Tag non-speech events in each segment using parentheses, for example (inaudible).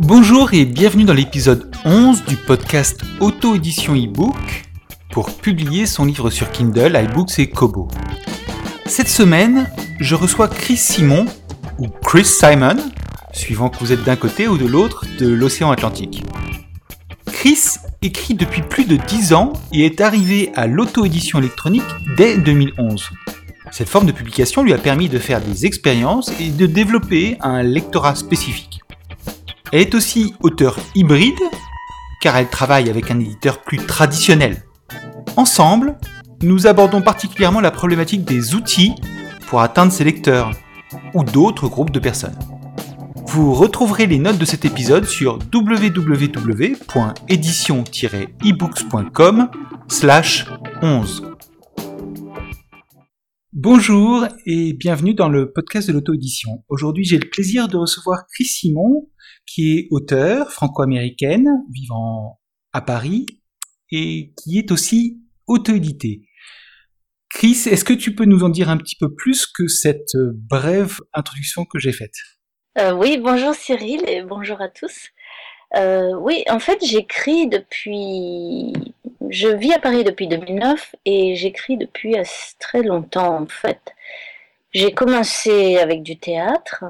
Bonjour et bienvenue dans l'épisode 11 du podcast Auto-édition e-book pour publier son livre sur Kindle, iBooks et Kobo. Cette semaine, je reçois Chris Simon, ou Chris Simon, suivant que vous êtes d'un côté ou de l'autre de l'océan Atlantique. Chris écrit depuis plus de 10 ans et est arrivé à l'auto-édition électronique dès 2011. Cette forme de publication lui a permis de faire des expériences et de développer un lectorat spécifique. Elle est aussi auteur hybride, car elle travaille avec un éditeur plus traditionnel. Ensemble, nous abordons particulièrement la problématique des outils pour atteindre ses lecteurs, ou d'autres groupes de personnes. Vous retrouverez les notes de cet épisode sur www.édition-ebooks.com 11. Bonjour et bienvenue dans le podcast de l'auto-édition. Aujourd'hui, j'ai le plaisir de recevoir Chris Simon, qui est auteur franco-américaine, vivant à Paris, et qui est aussi auto-édité. Chris, est-ce que tu peux nous en dire un petit peu plus que cette brève introduction que j'ai faite? Euh, Oui, bonjour Cyril et bonjour à tous. Euh, oui, en fait, j'écris depuis. Je vis à Paris depuis 2009 et j'écris depuis très longtemps en fait. J'ai commencé avec du théâtre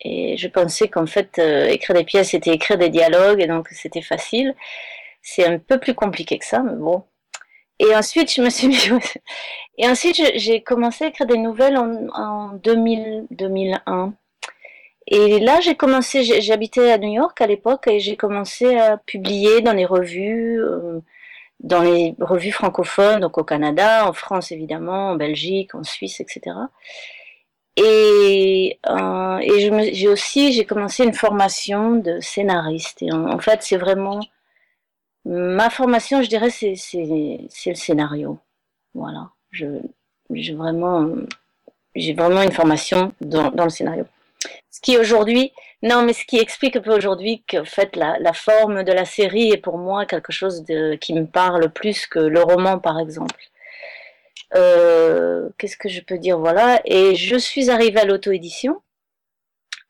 et je pensais qu'en fait, euh, écrire des pièces, c'était écrire des dialogues, et donc c'était facile. C'est un peu plus compliqué que ça, mais bon. Et ensuite, je me suis mis... (laughs) Et ensuite, j'ai commencé à écrire des nouvelles en, en 2000, 2001. Et là, j'ai commencé, j'habitais à New York à l'époque, et j'ai commencé à publier dans les revues, euh, dans les revues francophones, donc au Canada, en France évidemment, en Belgique, en Suisse, etc. Et, euh, et j'ai aussi j'ai commencé une formation de scénariste. Et en, fait, c'est vraiment ma formation, je dirais, c'est le scénario. Voilà. Je j'ai vraiment j'ai vraiment une formation dans, dans le scénario. Ce qui aujourd'hui, non, mais ce qui explique un peu aujourd'hui que en fait la, forme de la série est pour moi quelque chose qui me parle plus que le roman, par exemple. Euh, qu'est-ce que je peux dire? Voilà. Et je suis arrivée à l'auto-édition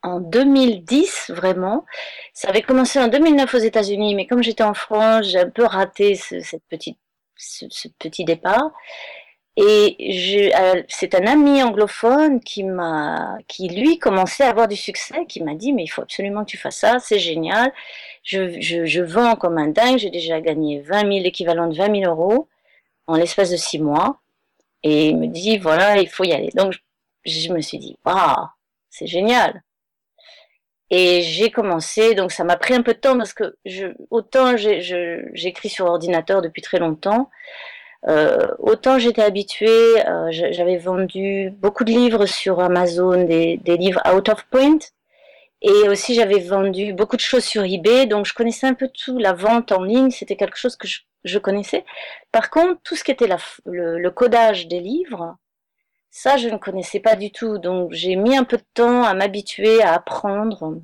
en 2010, vraiment. Ça avait commencé en 2009 aux États-Unis, mais comme j'étais en France, j'ai un peu raté ce, cette petite, ce, petit départ. Et euh, c'est un ami anglophone qui m'a, qui lui commençait à avoir du succès, qui m'a dit mais il faut absolument que tu fasses ça, c'est génial. Je, je, je, vends comme un dingue, j'ai déjà gagné 20 000, l'équivalent de 20 000 euros en l'espace de six mois et il me dit voilà, il faut y aller. Donc je me suis dit waouh, c'est génial. Et j'ai commencé, donc ça m'a pris un peu de temps parce que je, autant j'écris sur ordinateur depuis très longtemps, euh, autant j'étais habituée, euh, j'avais vendu beaucoup de livres sur Amazon, des, des, livres out of print, et aussi j'avais vendu beaucoup de choses sur eBay, donc je connaissais un peu tout, la vente en ligne, c'était quelque chose que je je connaissais. Par contre, tout ce qui était le, codage des livres, ça, je ne connaissais pas du tout. Donc, j'ai mis un peu de temps à m'habituer à apprendre,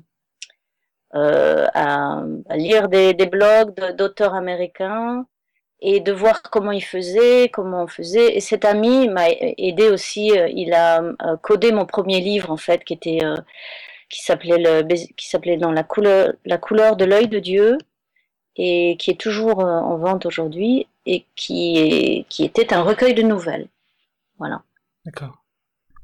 euh, à, lire des, blogs d'auteurs américains et de voir comment ils faisaient, comment on faisait. Et cet ami m'a aidé aussi. Euh, il a euh, codé mon premier livre, en fait, qui était qui s'appelait qui s'appelait dans la couleur la couleur de l'œil de Dieu et qui est toujours euh, en vente aujourd'hui et qui, qui était un recueil de nouvelles. Voilà. D'accord.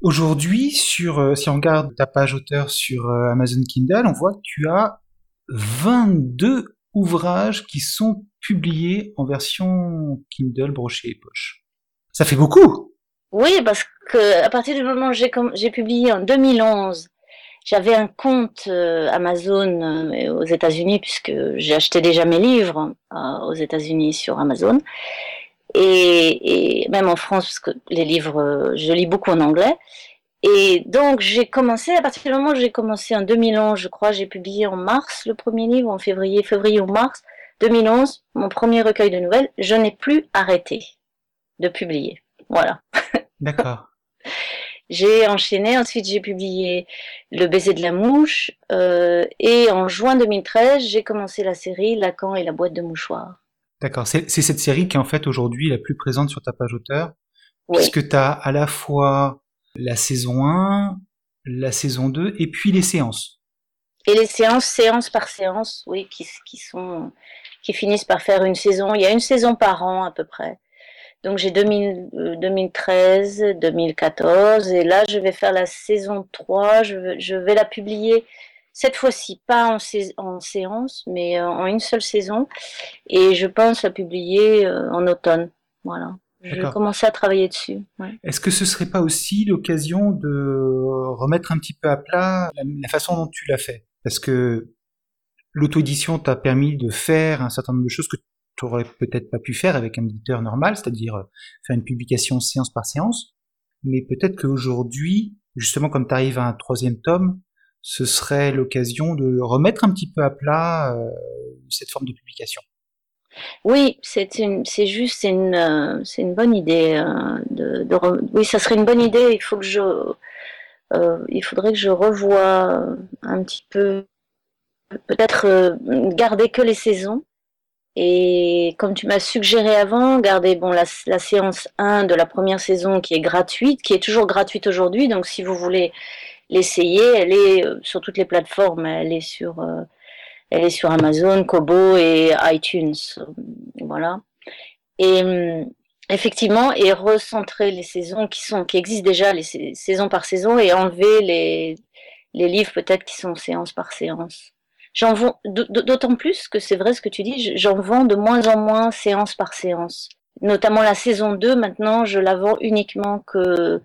Aujourd'hui, sur, euh, si on regarde ta page auteur sur euh, Amazon Kindle, on voit que tu as 22 ouvrages qui sont publiés en version Kindle brochée et poche. Ça fait beaucoup! Oui, parce que à partir du moment où j'ai publié en 2011 j'avais un compte euh, Amazon euh, aux États-Unis puisque j'ai acheté déjà mes livres euh, aux États-Unis sur Amazon. Et, et, même en France parce que les livres je lis beaucoup en anglais. Et donc j'ai commencé à partir du moment où j'ai commencé en 2011 je crois j'ai publié en mars le premier livre en février février ou mars 2011 mon premier recueil de nouvelles je n'ai plus arrêté de publier voilà (laughs) d'accord J'ai enchaîné, ensuite j'ai publié Le baiser de la mouche, euh, et en juin 2013, j'ai commencé la série Lacan et la boîte de mouchoirs. D'accord, c'est cette série qui est en fait aujourd'hui la plus présente sur ta page auteur, oui. puisque tu as à la fois la saison 1, la saison 2, et puis les séances. Et les séances, séance par séance, oui, qui, qui, sont, qui finissent par faire une saison. Il y a une saison par an à peu près. Donc j'ai 2013, 2014 et là je vais faire la saison 3, je, je vais la publier cette fois-ci pas en, en, séance mais euh, en une seule saison et je pense la publier euh, en automne. Voilà. Je vais commencer à travailler dessus. Ouais. Est-ce que ce serait pas aussi l'occasion de remettre un petit peu à plat la, la façon dont tu l'as fait? Parce que l'auto-édition t'a permis de faire un certain nombre de choses que tu aurais peut-être pas pu faire avec un éditeur normal, c'est-à-dire euh, faire une publication séance par séance. Mais peut-être qu'aujourd'hui, justement, comme tu arrives à un troisième tome, ce serait l'occasion de remettre un petit peu à plat euh, cette forme de publication. Oui, c'est juste, c'est une, euh, c'est une bonne idée. De, de oui, ça serait une bonne idée. Il faut que je, il faudrait que je revoie un petit peu, peut-être euh, garder que les saisons et comme tu m'as suggéré avant, gardez bon, la, séance 1 de la première saison qui est gratuite, qui est toujours gratuite aujourd'hui. Donc si vous voulez l'essayer, elle est euh, sur toutes les plateformes. Elle est sur, euh, elle est sur Amazon, Kobo et iTunes. Voilà. Et euh, effectivement, et recentrer les saisons qui, sont, qui existent déjà, les saisons par saison, et enlever les, les livres peut-être qui sont séance par séance. J'en vends d'autant plus que c'est vrai ce que tu dis, j'en vends de moins en moins séance par séance. Notamment la saison 2, maintenant, je la vends uniquement que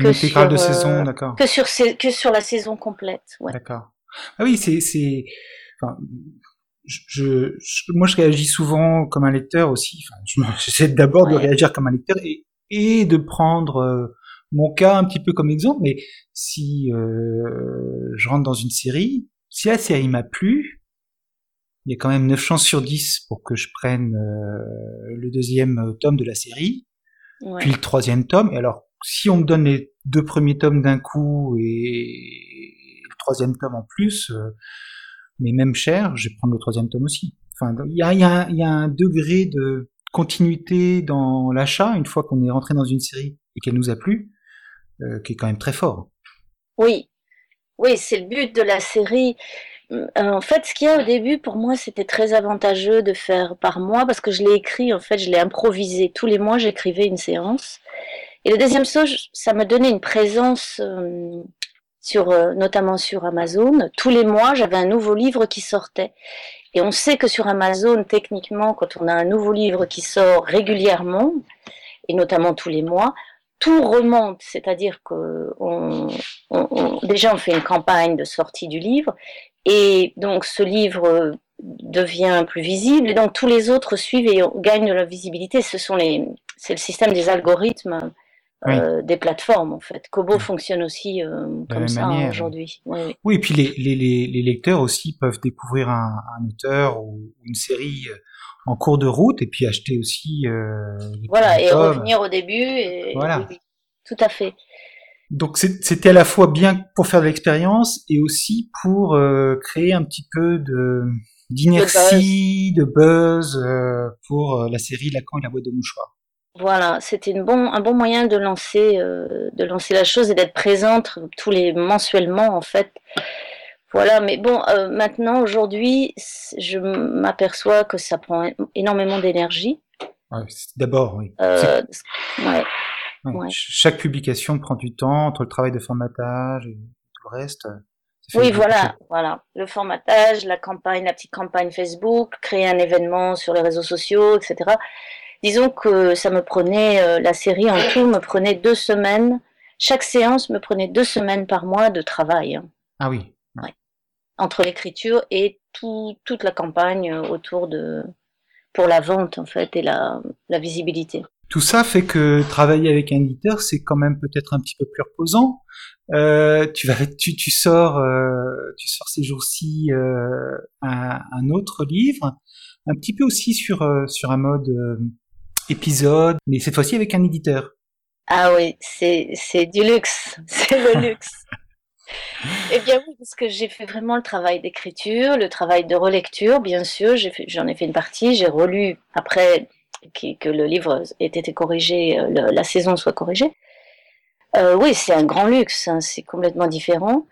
que sur, de saison, d'accord. Que sur que sur la saison complète. Ouais. D'accord. Ah oui, c'est c'est. Enfin, je, je, moi, je réagis souvent comme un lecteur aussi. Enfin, (laughs) j'essaie d'abord ouais. de réagir comme un lecteur et et de prendre euh, mon cas un petit peu comme exemple. Mais si euh, je rentre dans une série, si la série m'a plu, il y a quand même 9 chances sur 10 pour que je prenne euh, le deuxième tome de la série, ouais. puis le troisième tome. Et alors, si on me donne les deux premiers tomes d'un coup et le troisième tome en plus, euh, mais même cher, je vais prendre le troisième tome aussi. Enfin, il y a, y, a, y a, un degré de continuité dans l'achat une fois qu'on est rentré dans une série et qu'elle nous a plu, euh, qui est quand même très fort. Oui, oui, c'est le but de la série. Euh, en fait, ce qu'il y a au début, pour moi, c'était très avantageux de faire par mois parce que je l'ai écrit, en fait, je l'ai improvisé. Tous les mois, j'écrivais une séance. Et le deuxième chose, ça me donnait une présence, euh, sur, euh, notamment sur Amazon. Tous les mois, j'avais un nouveau livre qui sortait. Et on sait que sur Amazon, techniquement, quand on a un nouveau livre qui sort régulièrement, et notamment tous les mois, tout remonte, c'est-à-dire que déjà on fait une campagne de sortie du livre, et donc ce livre devient plus visible, et donc tous les autres suivent et gagnent de la visibilité. Ce sont les, c'est le système des algorithmes oui. euh, des plateformes en fait. Kobo oui. fonctionne aussi euh, comme ça aujourd'hui. Oui, et puis les, les, les, lecteurs aussi peuvent découvrir un, un, auteur ou une série euh, en cours de route et puis acheter aussi. Euh, voilà, et revenir au début. Et, voilà. Oui, tout à fait. Donc c'était à la fois bien pour faire de l'expérience et aussi pour euh, créer un petit peu de d'inertie, de buzz, de buzz euh, pour la série Lacan et la boîte de mouchoirs. Voilà, c'était bon, un bon moyen de lancer, euh, de lancer la chose et d'être présente tous les mensuellement en fait. Voilà, mais bon, euh, maintenant aujourd'hui, je m'aperçois que ça prend énormément d'énergie. Ouais, D'abord, oui. Euh, ouais, ouais. Chaque publication prend du temps entre le travail de formatage et tout le reste. Oui, voilà, voilà. Le formatage, la campagne, la petite campagne Facebook, créer un événement sur les réseaux sociaux, etc. Disons que ça me prenait, euh, la série en tout me prenait deux semaines. Chaque séance me prenait deux semaines par mois de travail. Ah oui. Ouais. Entre l'écriture et tout, toute la campagne autour de, pour la vente en fait et la, la visibilité. Tout ça fait que travailler avec un éditeur, c'est quand même peut-être un petit peu plus reposant. Euh, tu vas, tu, tu sors, euh, tu sors ces jours-ci euh, un, un, autre livre, un petit peu aussi sur euh, sur un mode euh, épisode, mais cette fois-ci avec un éditeur. Ah oui, c'est du luxe, (laughs) c'est le luxe. Eh bien oui, parce que j'ai fait vraiment le travail d'écriture, le travail de relecture, bien sûr. J'en ai, fait une partie, j'ai relu après que le livre ait été corrigé, euh, la saison soit corrigée. Euh, oui, c'est un grand luxe, hein, c'est complètement différent.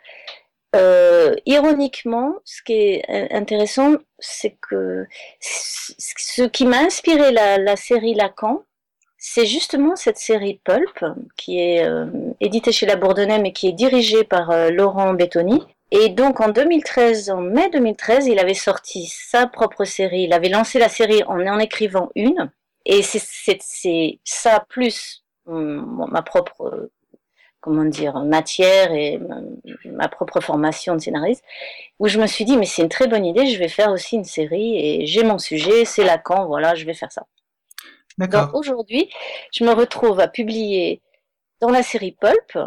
Euh, ironiquement, ce qui est intéressant, c'est que ce qui m'a inspiré la, série Lacan, c'est justement cette série Pulp, qui est euh, éditée chez La Bourdonnais, mais qui est dirigée par euh, Laurent Bettoni. Et donc en 2013, en mai 2013, il avait sorti sa propre série. Il avait lancé la série en en écrivant une. Et c'est ça plus ma propre comment dire, matière et ma, propre formation de scénariste, où je me suis dit, mais c'est une très bonne idée, je vais faire aussi une série et j'ai mon sujet, c'est Lacan, voilà, je vais faire ça. Donc aujourd'hui, je me retrouve à publier dans la série Pulp,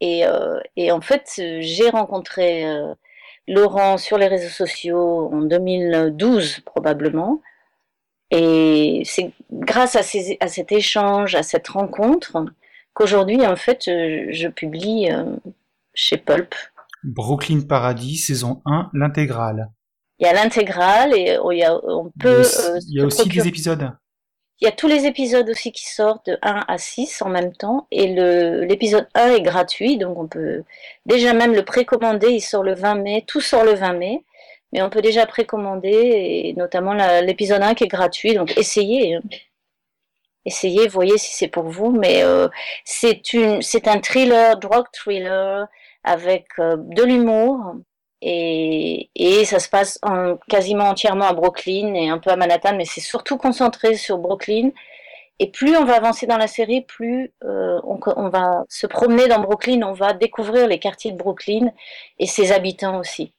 et, euh, et en fait, j'ai rencontré euh, Laurent sur les réseaux sociaux en 2012 probablement. Et c'est grâce à, ces, à cet échange, à cette rencontre, qu'aujourd'hui, en fait, euh, je publie euh, chez Pulp. Brooklyn Paradis, saison 1, l'intégrale. Il y a l'intégrale et oh, il y a, on peut. Il y a aussi, euh, des épisodes. Il y a tous les épisodes aussi qui sortent de 1 à 6 en même temps. Et l'épisode 1 est gratuit, donc on peut déjà même le précommander. Il sort le 20 mai, tout sort le 20 mai. Mais on peut déjà précommander, et notamment l'épisode 1 qui est gratuit. Donc essayez. Essayez, voyez si c'est pour vous. Mais euh, c'est une, c'est un thriller, drug thriller avec euh, de l'humour et, et, ça se passe en, quasiment entièrement à Brooklyn et un peu à Manhattan, mais c'est surtout concentré sur Brooklyn. Et plus on va avancer dans la série, plus euh, on, va se promener dans Brooklyn, on va découvrir les quartiers de Brooklyn et ses habitants aussi.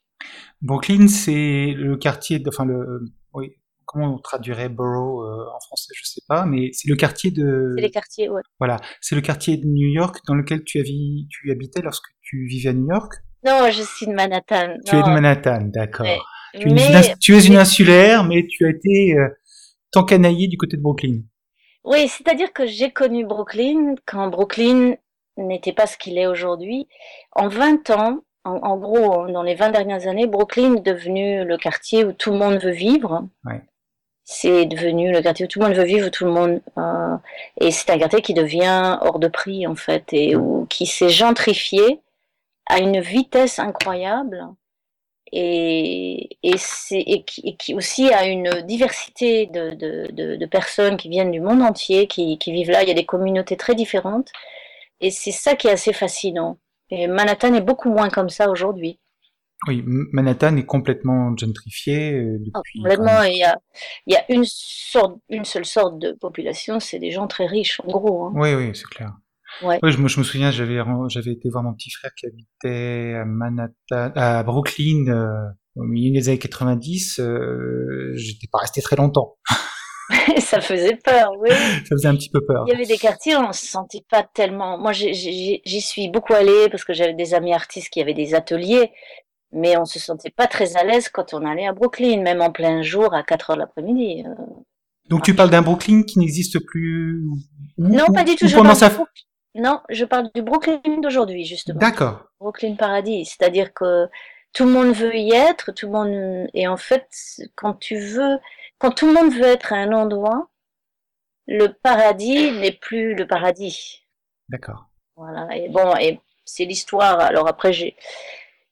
Brooklyn, c'est le quartier, enfin le, oui, comment on traduirait borough euh, en français, je sais pas, mais c'est le quartier de. C'est les quartiers, ouais. Voilà, c'est le quartier de New York dans lequel tu, tu habitais lorsque tu vivais à New York? Non, je suis de Manhattan. Tu es de Manhattan, d'accord. Tu, es une insulaire, mais tu as été euh, tant canaillé du côté de Brooklyn. Oui, c'est-à-dire que j'ai connu Brooklyn quand Brooklyn n'était pas ce qu'il est aujourd'hui. En 20 ans, en, en, gros, dans les 20 dernières années, Brooklyn est devenu le quartier où tout le monde veut vivre. Ouais c'est devenu le quartier où tout le monde veut vivre, où tout le monde euh, et c'est un quartier qui devient hors de prix en fait et où, qui s'est gentrifié à une vitesse incroyable et, et, et, qui, qui, aussi a une diversité de, de, de, de, personnes qui viennent du monde entier, qui, qui vivent là. Il y a des communautés très différentes et c'est ça qui est assez fascinant. Et Manhattan est beaucoup moins comme ça aujourd'hui. Oui, Manhattan est complètement gentrifié euh, ah, depuis. complètement, il y a, il y a une sorte, une seule sorte de population, c'est des gens très riches, en gros. Hein. Oui, oui, c'est clair. Ouais. Oui, je, me, je me souviens, j'avais, j'avais été voir mon petit frère qui habitait à Manhattan, à Brooklyn, euh, au milieu des années 90. Euh, j'étais pas resté très longtemps. (laughs) ça faisait peur, oui. (laughs) ça faisait un petit peu peur. Il y avait des quartiers où on se sentait pas tellement. Moi, j'y suis beaucoup allée parce que j'avais des amis artistes qui avaient des ateliers, mais on se sentait pas très à l'aise quand on allait à Brooklyn, même en plein jour à 4 heures l'après-midi. Euh. Donc tu parles d'un Brooklyn qui n'existe plus Non, pas du tout. Je parle ça... Non, je parle du Brooklyn d'aujourd'hui, justement. D'accord. Brooklyn Paradis, c'est-à-dire que tout le monde veut y être, tout le monde et en fait, quand tu veux, quand tout le monde veut être à un endroit, le paradis n'est plus le paradis. D'accord. Voilà. Et bon, et c'est l'histoire. Alors après, j'ai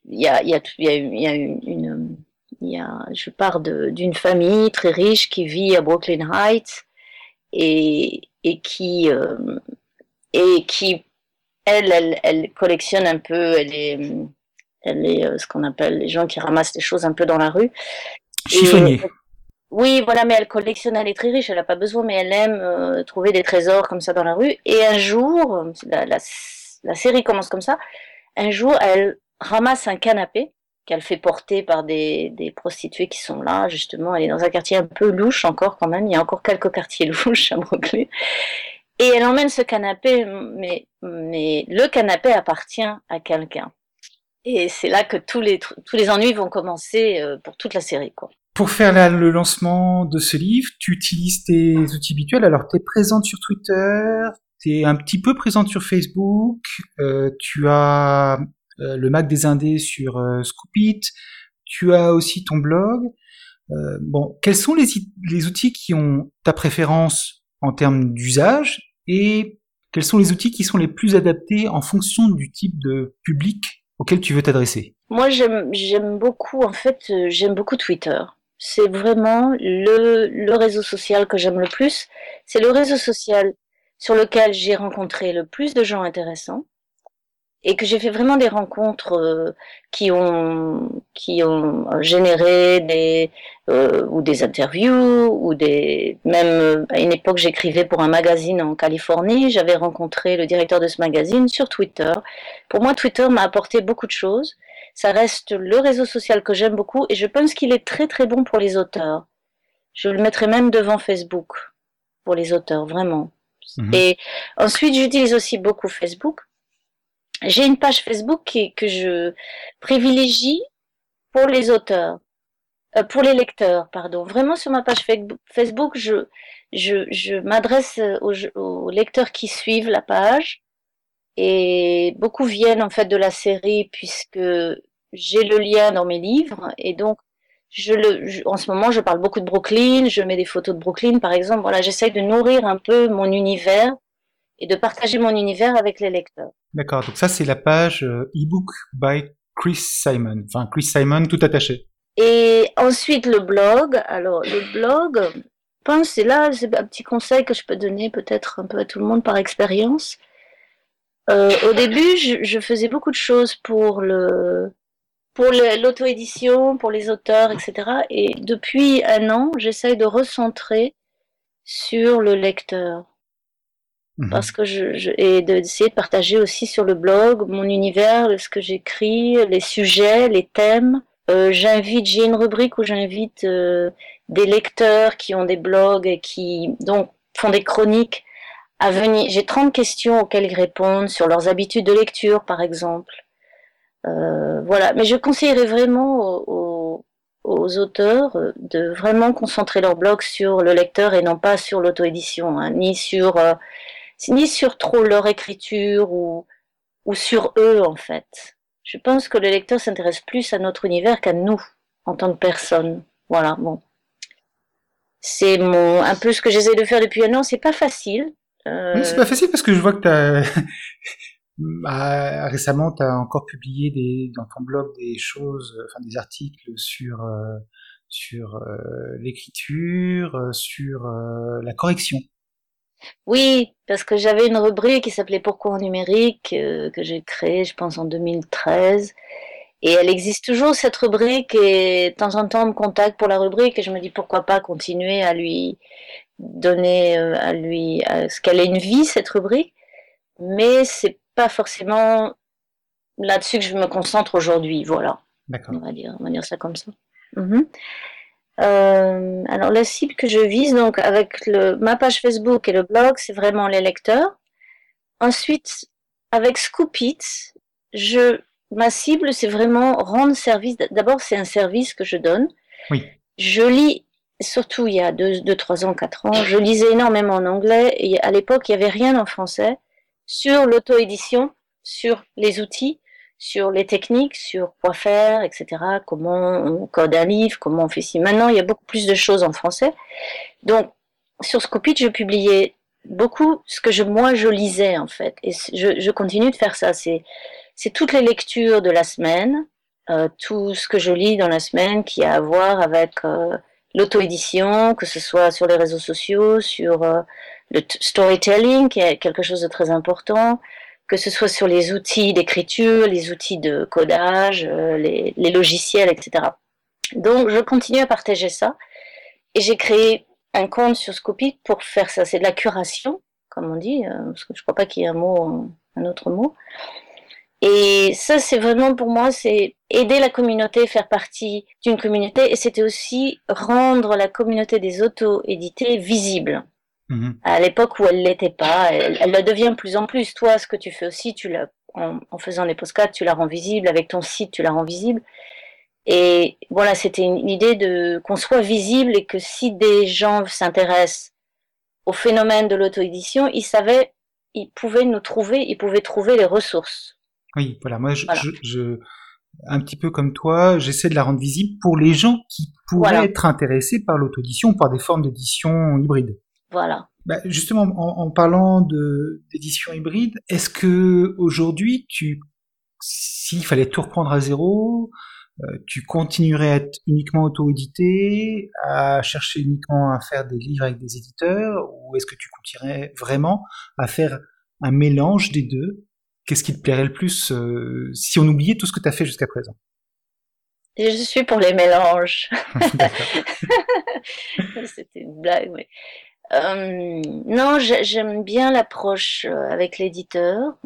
il y a, y a, y a, y a une, y a, je pars d'une famille très riche qui vit à Brooklyn Heights et, et qui, euh, et qui elle, elle, elle, collectionne un peu, elle est, elle est euh, ce qu'on appelle les gens qui ramassent des choses un peu dans la rue. Chiffonnier. oui, voilà, mais elle collectionne, elle est très riche, elle n'a pas besoin, mais elle aime euh, trouver des trésors comme ça dans la rue. Et un jour, la, la, la série commence comme ça, un jour, elle ramasse un canapé qu'elle fait porter par des, des, prostituées qui sont là, justement. Elle est dans un quartier un peu louche encore quand même. Il y a encore quelques quartiers (laughs) louches à Brooklyn. Et elle emmène ce canapé, mais, mais le canapé appartient à quelqu'un. Et c'est là que tous les, tous les ennuis vont commencer euh, pour toute la série. Quoi. Pour faire le lancement de ce livre, tu utilises tes outils habituels. Alors, tu es présente sur Twitter, tu es un petit peu présente sur Facebook, euh, tu as euh, le Mac des Indés sur euh, Scoopit, tu as aussi ton blog. Euh, bon, quels sont les, les outils qui ont ta préférence en termes d'usage et quels sont les outils qui sont les plus adaptés en fonction du type de public auquel tu veux t'adresser? Moi, j'aime beaucoup, en fait, j'aime beaucoup Twitter. C'est vraiment le, le réseau social que j'aime le plus. C'est le réseau social sur lequel j'ai rencontré le plus de gens intéressants et que j'ai fait vraiment des rencontres euh, qui ont qui ont généré des euh, ou des interviews ou des même euh, à une époque j'écrivais pour un magazine en Californie. J'avais rencontré le directeur de ce magazine sur Twitter. Pour moi Twitter m'a apporté beaucoup de choses. Ça reste le réseau social que j'aime beaucoup et je pense qu'il est très très bon pour les auteurs. Je le mettrai même devant Facebook pour les auteurs vraiment. Mhm. et ensuite j'utilise aussi beaucoup Facebook j'ai une page Facebook que je privilégie pour les auteurs, euh, pour les lecteurs, pardon. Vraiment sur ma page Facebook, je, je, je m'adresse aux, aux, lecteurs qui suivent la page et beaucoup viennent en fait de la série puisque j'ai le lien dans mes livres et donc je le, en ce moment, je parle beaucoup de Brooklyn, je mets des photos de Brooklyn, par exemple. Voilà, j'essaye de nourrir un peu mon univers et de partager mon univers avec les lecteurs. D'accord, donc ça c'est la page euh, ebook by Chris Simon, enfin Chris Simon tout attaché. Et ensuite le blog, alors le blog, je pense c'est là, c'est un petit conseil que je peux donner peut-être un peu à tout le monde par expérience. Euh, au début, je, je, faisais beaucoup de choses pour le pour l'auto-édition, pour les auteurs, etc. Et depuis un an, j'essaye de recentrer sur le lecteur. Mhm. Parce que je, je et d'essayer de, partager aussi sur le blog mon univers, ce que j'écris, les sujets, les thèmes. Euh, j'invite, j'ai une rubrique où j'invite euh, des lecteurs qui ont des blogs et qui donc font des chroniques à venir. J'ai 30 questions auxquelles ils répondent sur leurs habitudes de lecture, par exemple. Euh, voilà, mais je conseillerais vraiment aux, aux, auteurs euh, de vraiment concentrer leur blog sur le lecteur et non pas sur l'auto-édition, hein, ni sur euh, ni sur trop leur écriture ou, ou sur eux en fait. Je pense que le lecteur s'intéresse plus à notre univers qu'à nous en tant que personne. Voilà, bon. C'est mon un peu ce que j'essaie de faire depuis un an. C'est pas facile. Euh... c'est pas facile parce que je vois que t'as (laughs) bah, récemment tu as encore publié des, dans ton blog des choses, enfin des articles sur euh, sur euh, l'écriture, sur la correction. Oui, parce que j'avais une rubrique qui s'appelait Pourquoi en numérique, euh, que j'ai créée, je pense, en 2013. Et elle existe toujours, cette rubrique, et de temps en temps, on me contacte pour la rubrique, et je me dis pourquoi pas continuer à lui donner, euh, à lui, à ce qu'elle ait une vie, cette rubrique. Mais c'est pas forcément là-dessus que je me concentre aujourd'hui, voilà. D'accord. On va dire, on va dire ça comme ça. Mm euh, alors la cible que je vise donc avec le, ma page Facebook et le blog, c'est vraiment les lecteurs. Ensuite, avec Scoopit, je ma cible c'est vraiment rendre service. D'abord, c'est un service que je donne. Oui. Je lis surtout il y a 2 deux, 3 ans, 4 ans, je lisais énormément en anglais et à l'époque, il n'y avait rien en français sur l'auto-édition, sur les outils sur les techniques, sur quoi faire, etc. Comment on code un livre, comment on fait ci. Maintenant, il y a beaucoup plus de choses en français. Donc, sur Scopit, je publiais beaucoup ce que je, moi je lisais en fait. Et je, je continue de faire ça. C'est, c'est toutes les lectures de la semaine, euh, tout ce que je lis dans la semaine qui a à voir avec euh, l'auto-édition, que ce soit sur les réseaux sociaux, sur euh, le storytelling, qui est quelque chose de très important, que ce soit sur les outils d'écriture, les outils de codage, euh, les, les, logiciels, etc. Donc, je continue à partager ça. Et j'ai créé un compte sur Scopit pour faire ça. C'est de la curation, comme on dit, euh, parce que je crois pas qu'il y ait un mot, un autre mot. Et ça, c'est vraiment pour moi, c'est aider la communauté, faire partie d'une communauté, et c'était aussi rendre la communauté des auto-édités visible. Mmh à l'époque où elle l'était pas, elle, elle, le devient de plus en plus. Toi, ce que tu fais aussi, tu la, en, en faisant des postcards, tu la rends visible. Avec ton site, tu la rends visible. Et voilà, c'était une idée de qu'on soit visible et que si des gens s'intéressent au phénomène de l'auto-édition, ils savaient, ils pouvaient nous trouver, ils pouvaient trouver les ressources. Oui, voilà. Moi, je, je, un petit peu comme toi, j'essaie de la rendre visible pour les gens qui pourraient être intéressés par l'auto-édition, par des formes d'édition hybride. Voilà. Bah, justement, en, en parlant de d'édition hybride, est-ce que aujourd'hui, tu, s'il fallait tout reprendre à zéro, euh, tu continuerais à être uniquement auto-édité, à chercher uniquement à faire des livres avec des éditeurs, ou est-ce que tu continuerais vraiment à faire un mélange des deux? Qu'est-ce qui te plairait le plus euh, si on oubliait tout ce que tu as fait jusqu'à présent? Je suis pour les mélanges. (laughs) (laughs) C'était une blague, mais... Euh, non, j'aime bien l'approche avec l'éditeur.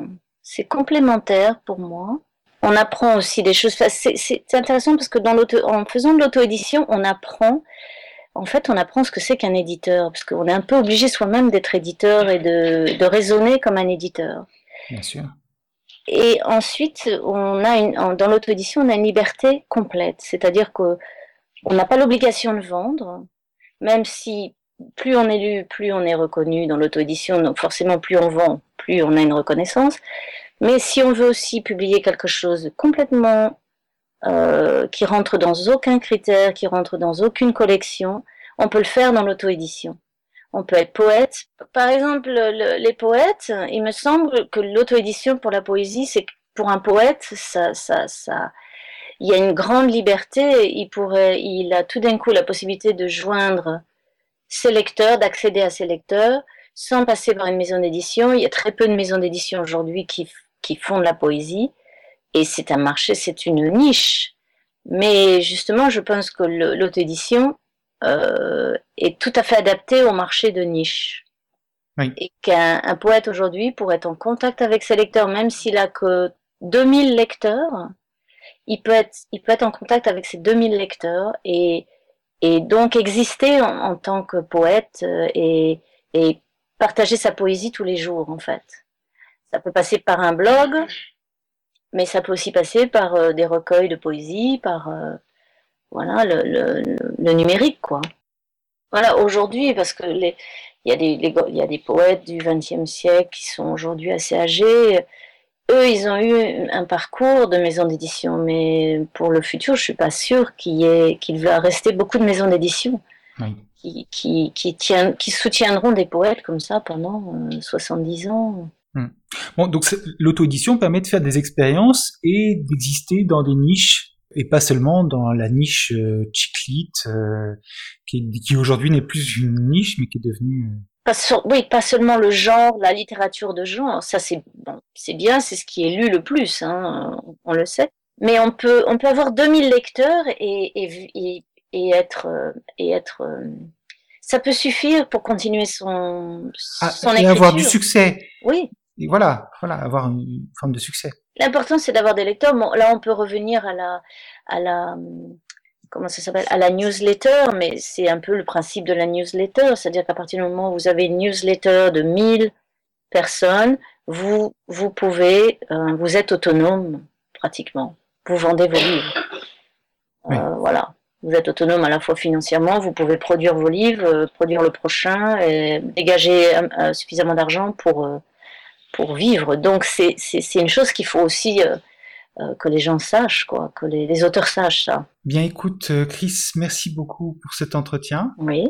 C'est complémentaire pour moi on apprend aussi des choses. C'est intéressant parce que dans en faisant de l'auto-édition, on apprend. En fait, on apprend ce que c'est qu'un éditeur, parce qu'on est un peu obligé soi-même d'être éditeur et de, raisonner comme un éditeur. Bien sûr. Et ensuite, on a une, dans l'auto-édition, on a une liberté complète, c'est-à-dire qu'on n'a pas l'obligation de vendre, même si plus on est lu, plus on est reconnu dans l'auto-édition, donc forcément plus on vend, plus on a une reconnaissance. Mais si on veut aussi publier quelque chose complètement euh, qui rentre dans aucun critère, qui rentre dans aucune collection, on peut le faire dans l'auto-édition. On peut être poète. Par exemple, les poètes, il me semble que l'auto-édition pour la poésie, c'est pour un poète, ça, ça, ça, il y a une grande liberté. Il pourrait, il a tout d'un coup la possibilité de joindre ses lecteurs, d'accéder à ses lecteurs, sans passer par une maison d'édition. Il y a très peu de maisons d'édition aujourd'hui qui qui font de la poésie. Et c'est un marché, c'est une niche. Mais justement, je pense que l'auto-édition euh, est tout à fait adaptée au marché de niche. Et qu'un poète aujourd'hui, pour être en contact avec ses lecteurs, même s'il a que 2000 lecteurs, il peut être, il peut être en contact avec ses 2000 lecteurs et, et donc exister en, tant que poète euh, et, et partager sa poésie tous les jours, en fait. Ça peut passer par un blog, mais ça peut aussi passer par euh, des recueils de poésie, par euh, voilà le, numérique quoi. Voilà aujourd'hui parce que il y, il y a des poètes du XXe siècle qui sont aujourd'hui assez âgés. Eux, ils ont eu un parcours de maison d'édition, mais pour le futur, je suis pas sûre qu'il va rester beaucoup de maisons d'édition qui, qui, qui, qui soutiendront des poètes comme ça pendant 70 euh, ans. Hmm. Bon, donc l'auto-édition permet de faire des expériences et d'exister dans des niches et pas seulement dans la niche euh, euh qui, qui aujourd'hui n'est plus une niche mais qui est devenue oui, pas seulement le genre, la littérature de genre, ça c'est bon, c'est bien, c'est ce qui est lu le plus, hein, on le sait. Mais on peut on peut avoir 2000 lecteurs et, et, et, être et être ça peut suffire pour continuer son, ah, son et avoir du succès. Oui et voilà, voilà, avoir une forme de succès. L'important, c'est d'avoir des lecteurs. Bon, là, on peut revenir à la, à la, comment ça s'appelle, à la newsletter, mais c'est un peu le principe de la newsletter, c'est-à-dire qu'à partir du moment où vous avez une newsletter de 1000 personnes, vous, vous pouvez, euh, vous êtes autonome pratiquement. Vous vendez vos livres. Euh, voilà. Vous êtes autonome à la fois financièrement, vous pouvez produire vos livres, euh, produire le prochain, et dégager suffisamment d'argent pour pour vivre. Donc c'est une chose qu'il faut aussi que les gens sachent, quoi, que les, auteurs sachent ça. Bien écoute, euh, Chris, merci beaucoup pour cet entretien. Oui,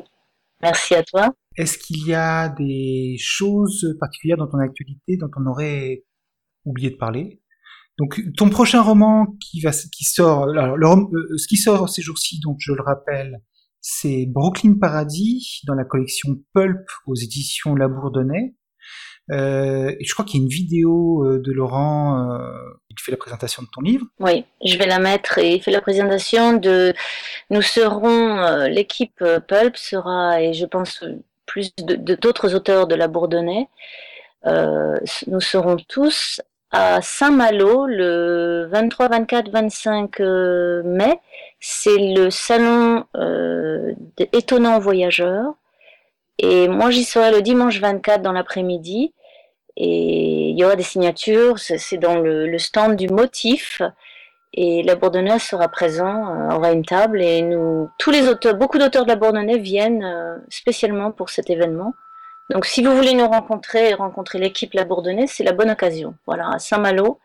merci à toi. Est-ce qu'il y a des choses particulières dans ton actualité dont on aurait oublié de parler? Donc ton prochain roman qui va qui sort alors, ce qui sort ces jours-ci donc je le rappelle c'est Brooklyn Paradis dans la collection Pulp aux éditions La Bourdonnais euh, je crois qu'il y a une vidéo euh, de Laurent euh, qui fait la présentation de ton livre. Oui, je vais la mettre et il fait la présentation de. Nous serons l'équipe Pulp sera et je pense plus d'autres auteurs de la Bourdonnais. nous serons tous à Saint-Malo le 23, 24, 25 mai. C'est le salon euh, étonnant voyageurs. Et moi, j'y serai le dimanche 24 dans l'après-midi. Et il y aura des signatures, c'est dans le, stand du motif. Et la Bourdonnaise sera présent, euh, aura une table. Et nous, tous les auteurs, beaucoup d'auteurs de la Bourdonnaise viennent euh, spécialement pour cet événement. Donc si vous voulez nous rencontrer et rencontrer l'équipe La Bourdonnaise, c'est la bonne occasion. Voilà, à Saint-Malo,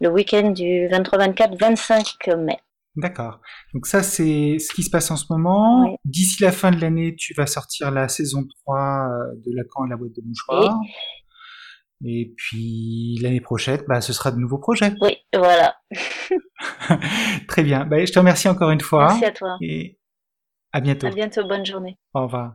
le week-end du 23, 24, 25 mai. D'accord. Donc ça, c'est ce qui se passe en ce moment. D'ici la fin de l'année, tu vas sortir la saison 3 euh, de Lacan et la boîte de mouchoirs. Et puis l'année prochaine, bah, ce sera de nouveaux projets. Oui, voilà. (laughs) Très bien. Bah, je te remercie encore une fois. Merci à toi. Et à bientôt. À bientôt. Bonne journée. Au revoir.